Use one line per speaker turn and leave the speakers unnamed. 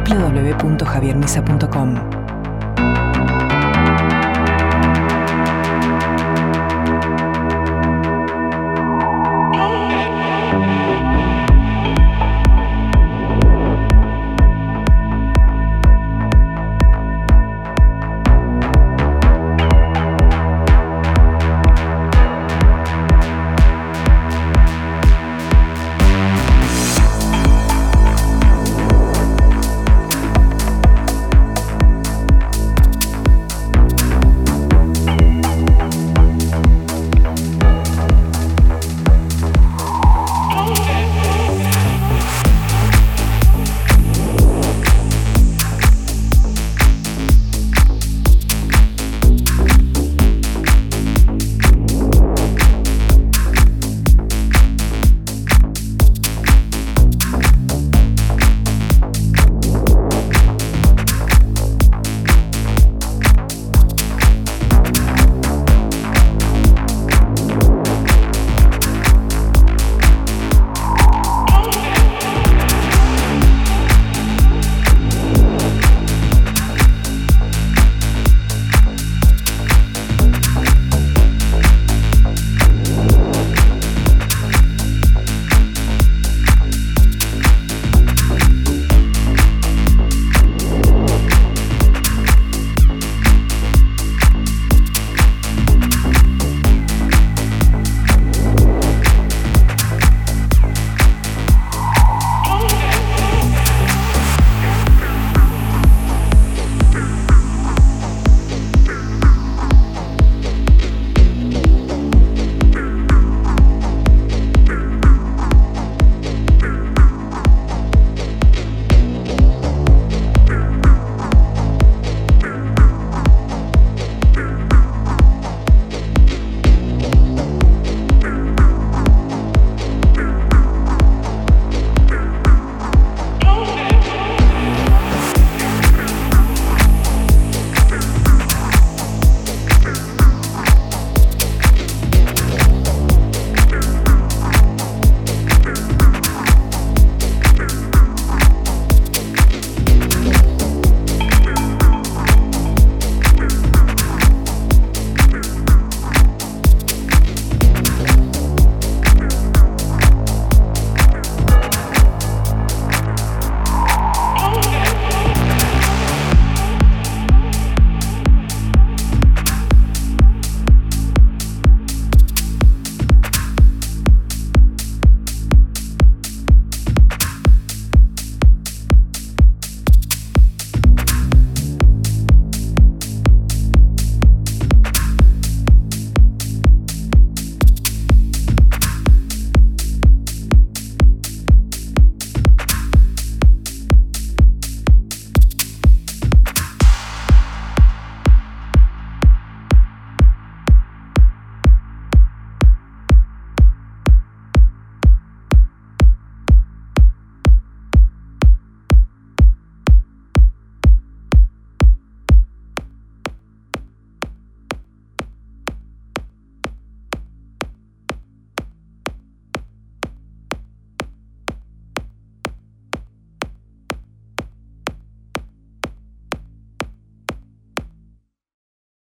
www.javiermisa.com.